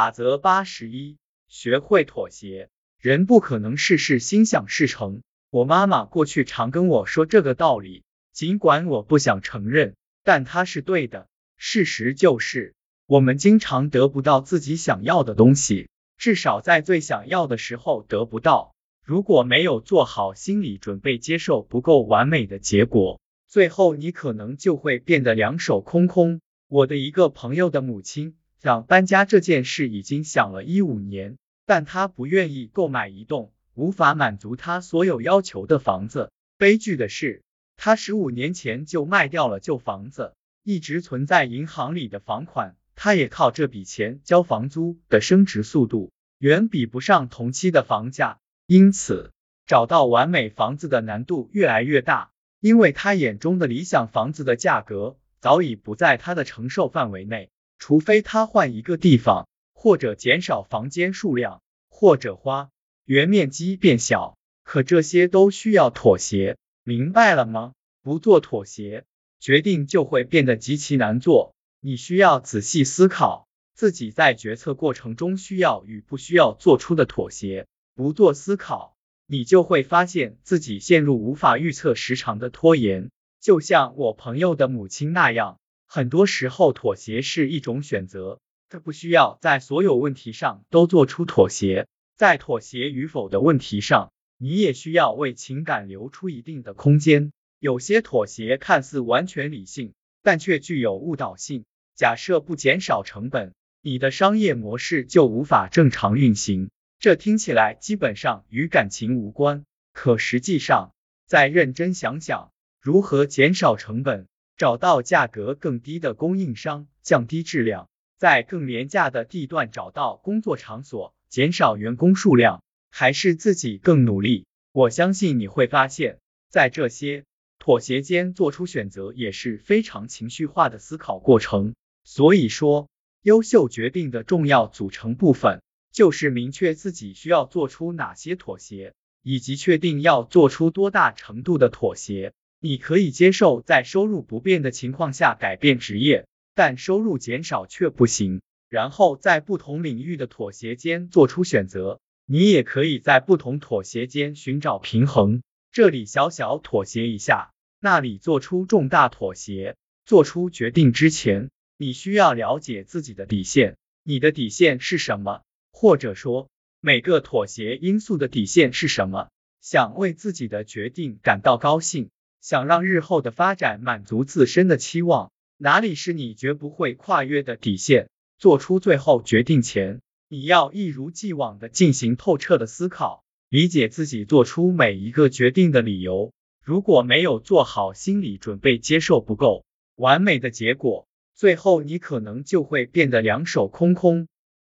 法则八十一，学会妥协。人不可能事事心想事成。我妈妈过去常跟我说这个道理，尽管我不想承认，但她是对的。事实就是，我们经常得不到自己想要的东西，至少在最想要的时候得不到。如果没有做好心理准备，接受不够完美的结果，最后你可能就会变得两手空空。我的一个朋友的母亲。想搬家这件事已经想了一五年，但他不愿意购买一栋无法满足他所有要求的房子。悲剧的是，他十五年前就卖掉了旧房子，一直存在银行里的房款，他也靠这笔钱交房租的升值速度远比不上同期的房价，因此找到完美房子的难度越来越大，因为他眼中的理想房子的价格早已不在他的承受范围内。除非他换一个地方，或者减少房间数量，或者花园面积变小，可这些都需要妥协，明白了吗？不做妥协，决定就会变得极其难做。你需要仔细思考自己在决策过程中需要与不需要做出的妥协。不做思考，你就会发现自己陷入无法预测时长的拖延，就像我朋友的母亲那样。很多时候，妥协是一种选择，这不需要在所有问题上都做出妥协。在妥协与否的问题上，你也需要为情感留出一定的空间。有些妥协看似完全理性，但却具有误导性。假设不减少成本，你的商业模式就无法正常运行。这听起来基本上与感情无关，可实际上，再认真想想，如何减少成本？找到价格更低的供应商，降低质量，在更廉价的地段找到工作场所，减少员工数量，还是自己更努力？我相信你会发现，在这些妥协间做出选择也是非常情绪化的思考过程。所以说，优秀决定的重要组成部分就是明确自己需要做出哪些妥协，以及确定要做出多大程度的妥协。你可以接受在收入不变的情况下改变职业，但收入减少却不行。然后在不同领域的妥协间做出选择。你也可以在不同妥协间寻找平衡，这里小小妥协一下，那里做出重大妥协。做出决定之前，你需要了解自己的底线。你的底线是什么？或者说，每个妥协因素的底线是什么？想为自己的决定感到高兴。想让日后的发展满足自身的期望，哪里是你绝不会跨越的底线？做出最后决定前，你要一如既往的进行透彻的思考，理解自己做出每一个决定的理由。如果没有做好心理准备，接受不够完美的结果，最后你可能就会变得两手空空。